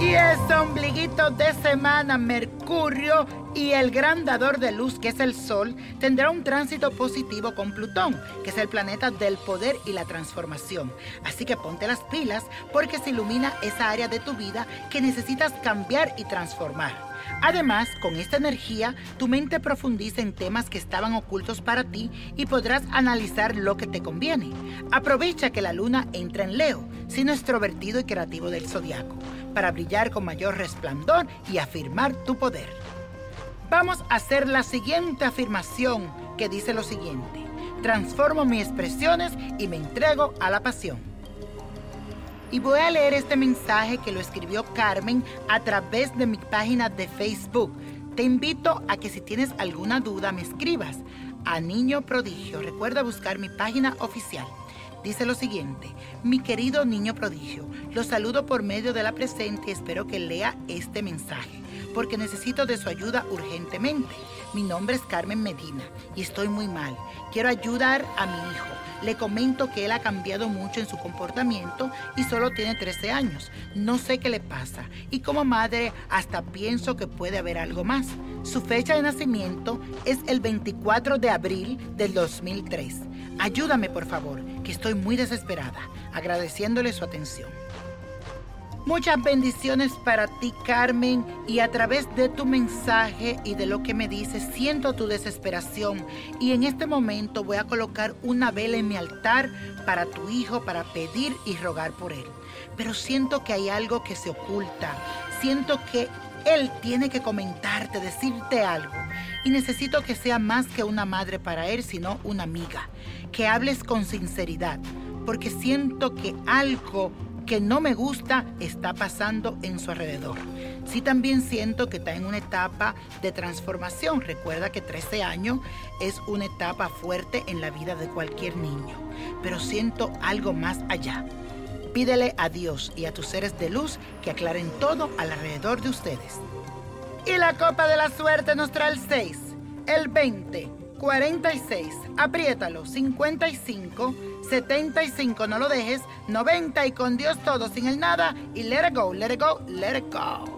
inicio de semana, Mercurio y el gran dador de luz, que es el Sol, tendrá un tránsito positivo con Plutón, que es el planeta del poder y la transformación. Así que ponte las pilas porque se ilumina esa área de tu vida que necesitas cambiar y transformar. Además, con esta energía, tu mente profundiza en temas que estaban ocultos para ti y podrás analizar lo que te conviene. Aprovecha que la luna entra en Leo, signo extrovertido y creativo del zodiaco, para brillar con mayor resplandor y afirmar tu poder. Vamos a hacer la siguiente afirmación que dice lo siguiente. Transformo mis expresiones y me entrego a la pasión. Y voy a leer este mensaje que lo escribió Carmen a través de mi página de Facebook. Te invito a que si tienes alguna duda me escribas a Niño Prodigio. Recuerda buscar mi página oficial. Dice lo siguiente, mi querido niño prodigio, lo saludo por medio de la presente y espero que lea este mensaje, porque necesito de su ayuda urgentemente. Mi nombre es Carmen Medina y estoy muy mal. Quiero ayudar a mi hijo le comento que él ha cambiado mucho en su comportamiento y solo tiene 13 años. No sé qué le pasa y como madre hasta pienso que puede haber algo más. Su fecha de nacimiento es el 24 de abril del 2003. Ayúdame por favor, que estoy muy desesperada, agradeciéndole su atención. Muchas bendiciones para ti, Carmen, y a través de tu mensaje y de lo que me dices, siento tu desesperación. Y en este momento voy a colocar una vela en mi altar para tu hijo, para pedir y rogar por él. Pero siento que hay algo que se oculta. Siento que él tiene que comentarte, decirte algo. Y necesito que sea más que una madre para él, sino una amiga. Que hables con sinceridad. Porque siento que algo que no me gusta está pasando en su alrededor. Sí también siento que está en una etapa de transformación. Recuerda que 13 años es una etapa fuerte en la vida de cualquier niño, pero siento algo más allá. Pídele a Dios y a tus seres de luz que aclaren todo alrededor de ustedes. Y la copa de la suerte nos trae el 6, el 20, 46, apriétalo, 55, 75, no lo dejes, 90 y con Dios todo, sin el nada y let it go, let it go, let it go.